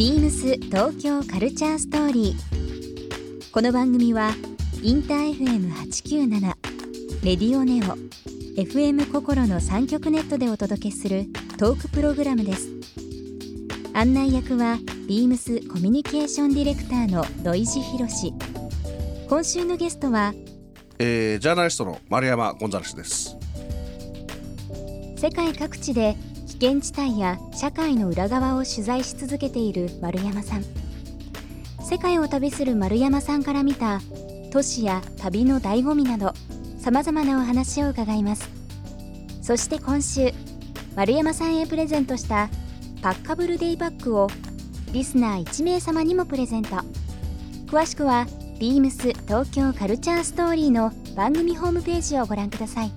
ビームス東京カルチャーストーリー。この番組はインター FM897 レディオネオ FM 心の三極ネットでお届けするトークプログラムです。案内役はビームスコミュニケーションディレクターの土井博志。今週のゲストはえージャーナリストの丸山ゴンザレスです。世界各地で危険地帯や社会の裏側を取材し続けている丸山さん。世界を旅する丸山さんから見た都市や旅の醍醐味などさまざまなお話を伺います。そして今週丸山さんへプレゼントしたパッカブルデイバッグをリスナー1名様にもプレゼント。詳しくはビームス東京カルチャーストーリーの番組ホームページをご覧ください。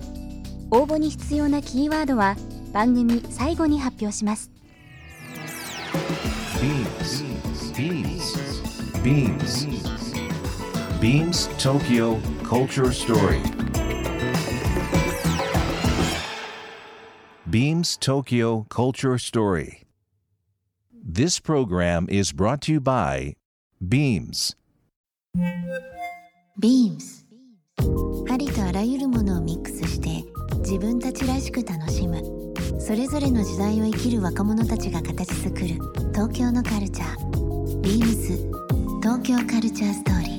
応募に必要なキーワードは番組最後に発表します Beams. Beams. Beams. Beams Tokyo Culture Story. Beams Tokyo Culture Story. This program is brought to you by Beams. Beams ありとあらゆるものをミックスして自分たちらしく楽しむそれぞれの時代を生きる若者たちが形作る東京のカルチャー。Beams 東京カルチャーストーリー。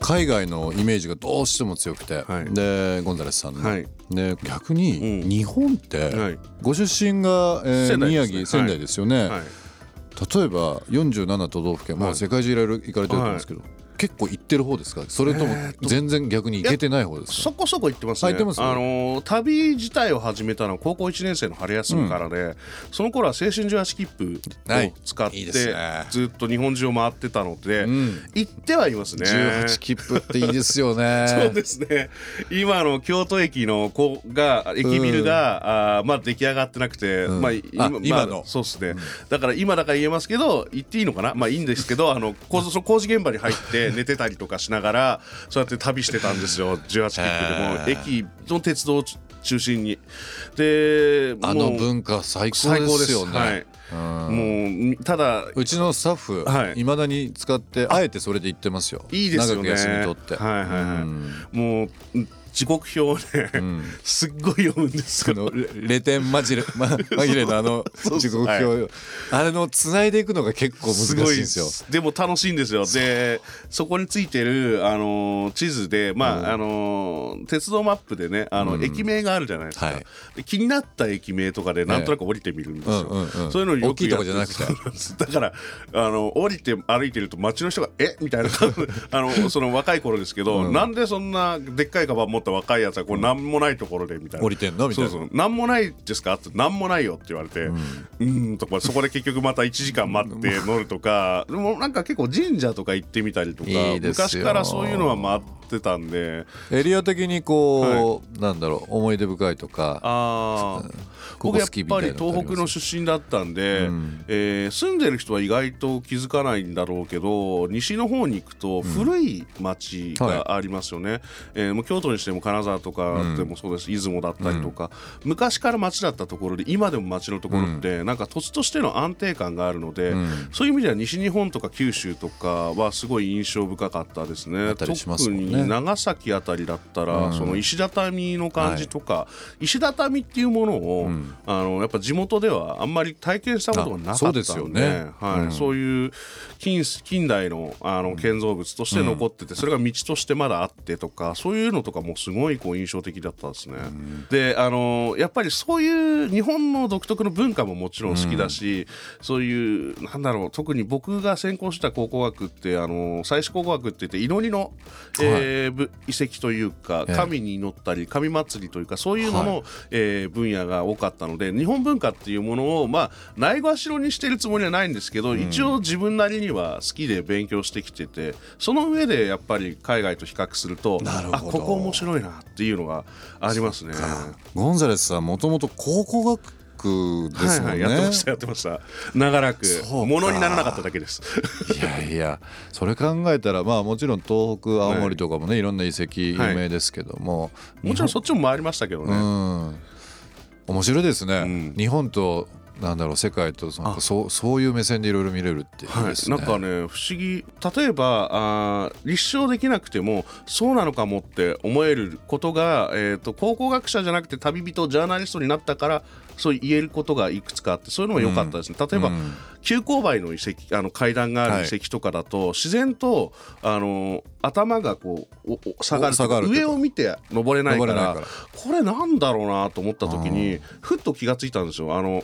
海外のイメージがどうしても強くて、はい。でゴンザレスさんの、はい。で逆にうん。日本って、はい。ご出身が、えー仙台ですね。宮城仙台ですよね、はい。例えば47都道府県、まあ、はい。世界中いろいろ行かれてると思うんですけど、結構行ってる方ですか？それとも全然逆に行けてない方ですか？そこそこ行ってますね。あ行ってます？あのー旅自体を始めたのは高校1年生の春休みからで、その頃は青春18切符はいを使って、ずっと日本中を回ってたので、ん。行ってはいますね。18切符っていいですよね。そうですね。今の京都駅のこうが駅ビルが、あーまあ出来上がってなくて、ん。まあ、あま今の？まあそうですね、だから今だから言えますけど言っていいのかな？まあいいんですけどあの工事現場に入って寝てたりとかしながらそうやって旅してたんですよ。18切符で。も駅の鉄道を中心に。であの文化最高ですよね。はい。うん。もうただうちのスタッフ、はい。いまだに使ってあえてそれで言ってますよ。いいですよね。休み取って、はいはいはい。うん。もう時刻表をね、ん。すっごい読むんですけどレレテンマジレ、ま、紛れのあの時刻表、はあれの繋いでいくのが結構難しいんですよ。でも楽しいんですよ。でそこについてる、あのー地図で、まあうん。あのー鉄道マップでねあの、うん。駅名があるじゃないですか、はい。で気になった駅名とかでなんとなく降りてみるんですよ、うんうんうん。そういうのよく大きいとこじゃなくて。だからあの降りて歩いてると街の人が「え？みたいな。あのその若い頃ですけど、うん。なんでそんなでっかいカバン持った若いやつはこうなんもないところでみたいな。降りてんの？みたいな。そうそう。なんもないですか？ってなんもないよって言われて うーんとかそこで結局また1時間待って乗るとかでもなんか結構神社とか行ってみたりとか昔からそういうのは待ってたんで。エリア的にこう、なんだろう思い出深いとかああここ僕やっぱり東北の出身だったんで、うん。えー住んでる人は意外と気づかないんだろうけど西の方に行くと古い町がありますよね、えーもう京都にしても金沢とかでもそうです、出雲だったりとか、昔から町だったところで今でも町のところって、なんか土地としての安定感があるので、ん。そういう意味では西日本とか九州とかはすごい印象深かったですね。あった長崎あたりだったら、うん。その石畳の感じとか、石畳っていうものを、ん。あのやっぱ地元ではあんまり体験したことがなかったそうですよね。はい。うん。そういう近近代のあの建造物として残ってて、それが道としてまだあってとかそういうのとかもすごいこう印象的だったですね。であのやっぱりそういう日本の独特の文化ももちろん好きだし、そういうなんだろう特に僕が専攻した考古学ってあの祭祀考古学って言って祈りの、えーぶ遺跡というかええ。神に祈ったり神祭りというかそういうのの、えー分野が多かったので日本文化っていうものをまあないがしろにしてるつもりはないんですけど、一応自分なりには好きで勉強してきててその上でやっぱり海外と比較するとなるほど。あここ面白いなっていうのがありますね。ゴンザレスさんもともと考古学クですもんね、はいはい、やってましたやってました。長らく。ものにならなかっただけです。いやいやそれ考えたらまあもちろん東北青森とかもね、い、ろんな遺跡有名ですけども、もちろんそっちも回りましたけどね、うん。面白いですね、うん。日本となんだろう世界とそのあ。そうそういう目線でいろいろ見れるっていうはい、ですね、なんかね不思議。例えばあー立証できなくてもそうなのかもって思えることが、えー、と考古学者じゃなくて旅人ジャーナリストになったからそう言えることがいくつかあってそういうのも良かったですね、例えば、うん。急勾配の遺跡あの階段がある遺跡とかだと、自然とあの頭がこう下がる上を見て登れないから登れないから。これなんだろうなと思った時にふっと気がついたんですよ。あの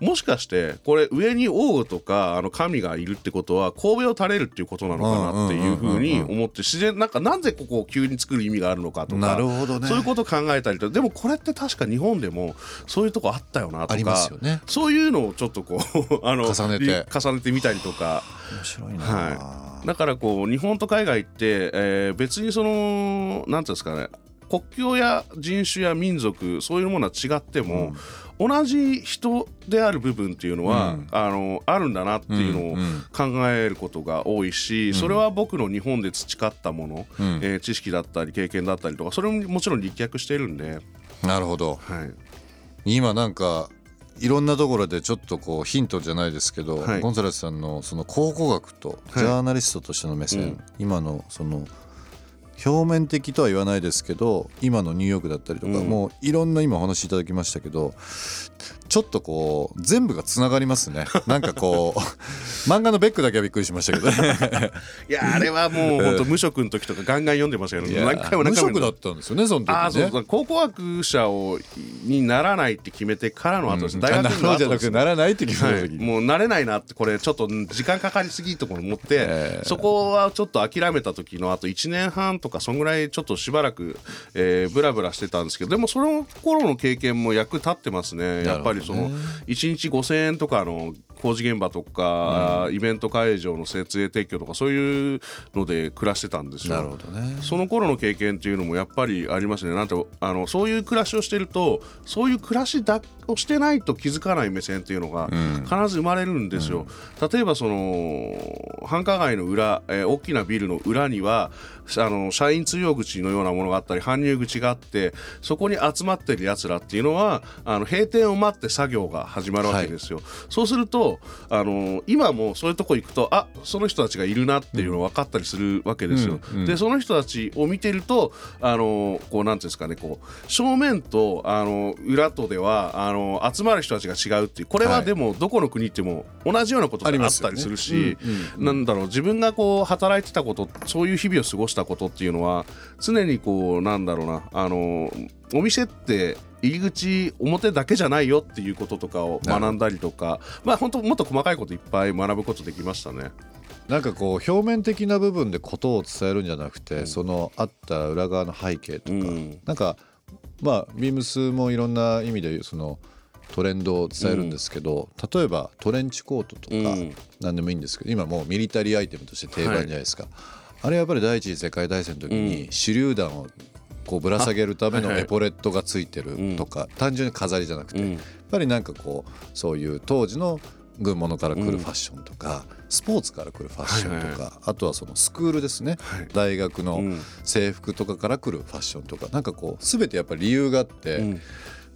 もしかしてこれ上に王とかあの神がいるってことは神戸を垂れるっていうことなのかなっていうふうに思って自然なんかなんでここを急に作る意味があるのかとかなるほどね。そういうことを考えたりとでもこれって確か日本でもそういうとこあったよなとかありますよね。そういうのをちょっとこう あの重ねて。り重ねてみたりとか。面白いな、はだからこう日本と海外って、えー別にそのなんていうんですかね国境や人種や民族そういうものは違っても、同じ人である部分っていうのは、うん。あのあるんだなっていうのをうんうん考えることが多いし、それは僕の日本で培ったもの、うん。えー知識だったり経験だったりとかそれももちろん立脚してるんで、なるほど。はい、今なんかいろんなところでちょっとこうヒントじゃないですけど、はい。ゴンザレスさんのその考古学とジャーナリストとしての目線、うん。今のその表面的とは言わないですけど今のニューヨークだったりとか、うん。もういろんな今お話しいただきましたけどちょっとこう全部がつながりますね。なんかこう 漫画のベックだけはびっくりしましたけどね。いやあれはもう本当無職の時とかガンガン読んでましたけど何回も何無回も職だったんですよねその時ね。そうそう。考古学者をにならないって決めてからの後です、うん。大学なろうじゃなくならないって決めはい、た時、もう慣れないなってこれちょっと時間かかりすぎところ思って、えーそこはちょっと諦めた時のあと1年半とかそんぐらいちょっとしばらく、えー、ブラブラしてたんですけどでもその頃の経験も役立ってますね。やっぱりその1日5000円とかの工事現場とか、イベント会場の設営撤去とかそういうので暮らしてたんですよ。なるほどねその頃の経験っていうのもやっぱりありますね。なんてあのそういう暮らしをしてるとそういう暮らしだをしてないと気づかない目線っていうのが必ず生まれるんですよ。例えばその繁華街の裏、えー大きなビルの裏にはあの社員通用口のようなものがあったり搬入口があってそこに集まってるやつらっていうのはあの閉店を待って作業が始まるわけですよ。そうするとあの今もそういうとこ行くとあその人たちがいるなっていうの分かったりするわけですよ。うんうん。でその人たちを見てるとあのこうなんていうんですかねこう正面とあの裏とではあの集まる人たちが違うっていう。これははい。でもどこの国行っても同じようなことがあったりするし、うんうんうん。なんだろう自分がこう働いてたことそういう日々を過ごしたことっていうのは常にこうなんだろうなあのお店って入り口表だけじゃないよっていうこととかを学んだりとかまあ本当もっと細かいこといっぱい学ぶことできましたね。なんかこう表面的な部分でことを伝えるんじゃなくて、そのあった裏側の背景とか、うん。なんかまあビームスもいろんな意味でそのトレンドを伝えるんですけど、例えばトレンチコートとかうん。何でもいいんですけど今もうミリタリーアイテムとして定番じゃないですか、あれやっぱり第一次世界大戦の時に手榴弾をこうぶら下げるためのエポレットがついてるとか、単純に飾りじゃなくて、うん。やっぱりなんかこうそういう当時の軍物から来るファッションとか、スポーツから来るファッションとか、あとはそのスクールですね、はい。大学のうん。制服とかから来るファッションとかなんかこう全てやっぱり理由があって、うん。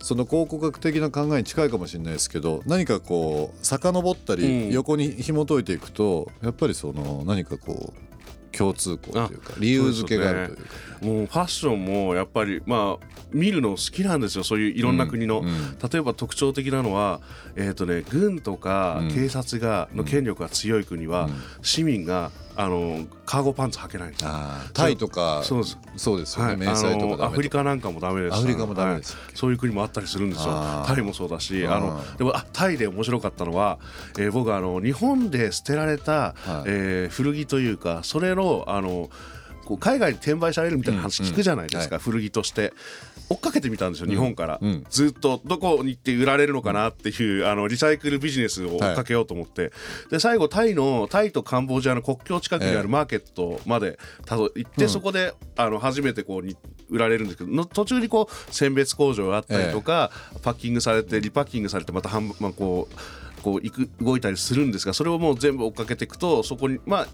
その考古学的な考えに近いかもしれないですけど何かこう遡ったりうん。横に紐解いていくと、やっぱりその何かこう共通項というかあ理由付けがあるというか。もうファッションもやっぱりまあ見るの好きなんですよ。そういういろんな国の、うんうん。例えば特徴的なのは、えーとね、軍とかうん。警察がの権力が強い国は、うん。市民があのカーゴパンツ履けないんですタイとかそうです。そうですよね、はい、あ迷彩とかのアフリカなんかもダメです。アフリカもダメです。はい。そういう国もあったりするんですよ。タイもそうだしうんあのでもあタイで面白かったのは、えー僕あの日本で捨てられた、はい。えー古着というかそれのあのこう海外に転売されるみたいな話聞くじゃないですか、うん古着として。追っかけてみたんですよ、日本から、うん。ずっとどこに行って売られるのかなっていう、あのリサイクルビジネスを追っかけようと思って、で最後タイのタイとカンボジアの国境近くにあええ。るマーケットまでたど行って、うん。そこであの初めてこうに売られるんですけどの途中にこう選別工場があったりとか、パッキングされてリパッキングされてまた半分、まあ、こうこう行く動いたりするんですがそれをもう全部追っかけていくとそこにまあ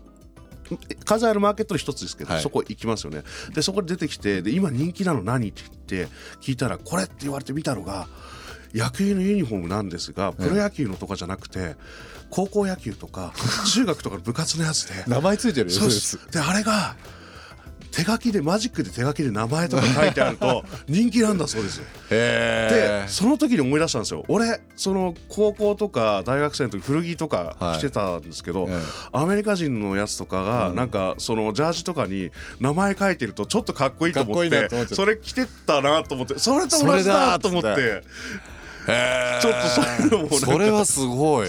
数あるマーケットの一つですけど、はい。そこ行きますよね。でそこで出てきてで今人気なの何って言って聞いたらこれって言われてみたのが野球のユニフォームなんですがプロ野球のとかじゃなくて高校野球とか中学とかの部活のやつで。名前ついてるよそうです。であれが手書きでマジックで手書きで名前とか書いてあると 人気なんだそうですでその時に思い出したんですよ。俺その高校とか大学生の時古着とかはい。してたんですけど、ええ。アメリカ人のやつとかがなんかそのジャージとかに名前書いてるとちょっとかっこいいと思ってそれ着てったなと思ってそれと同じだと思ってちょっとそういうのもそれはすごい。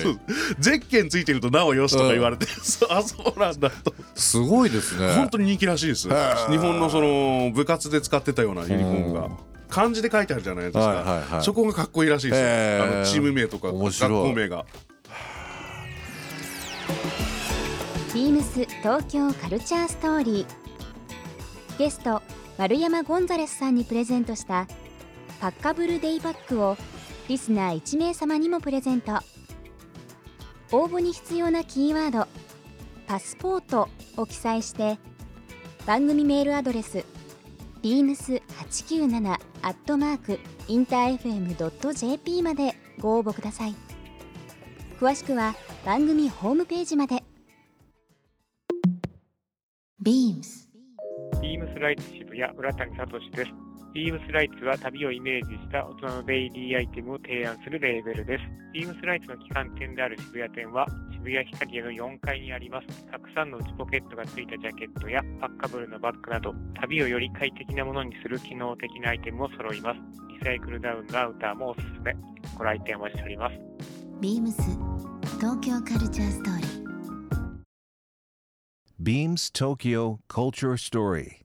ゼッケンついてるとなおよしとか言われて、そうあそうなんだと。すごいですね。本当に人気らしいです。日本のその部活で使ってたようなユニフォームが。うん。漢字で書いてあるじゃないですか、はいはいはい。そこがかっこいいらしいですよ、あのチーム名とか学面白い。校名が。ビームス東京カルチャーストーリー。ゲスト丸山ゴンザレスさんにプレゼントしたパッカブルデイパックをリスナー1名様にもプレゼント。応募に必要なキーワード「パスポート」を記載して番組メールアドレス beams897 アットマークインター FM.jp までご応募ください。詳しくは番組ホームページまで。BEAMS ビームスライツ渋谷浦谷聡です。ビームスライツは旅をイメージした大人のデイリーアイテムを提案するレーベルです。ビームスライツの旗艦店である渋谷店は渋谷ヒカリエの4階にあります。たくさんの内ポケットがついたジャケットやパッカブルのバッグなど旅をより快適なものにする機能的なアイテムも揃います。リサイクルダウンのアウターもおすすめ。ご来店お待ちしております。BEAMS 東京カルチャーストーリー Beams Tokyo Culture Story.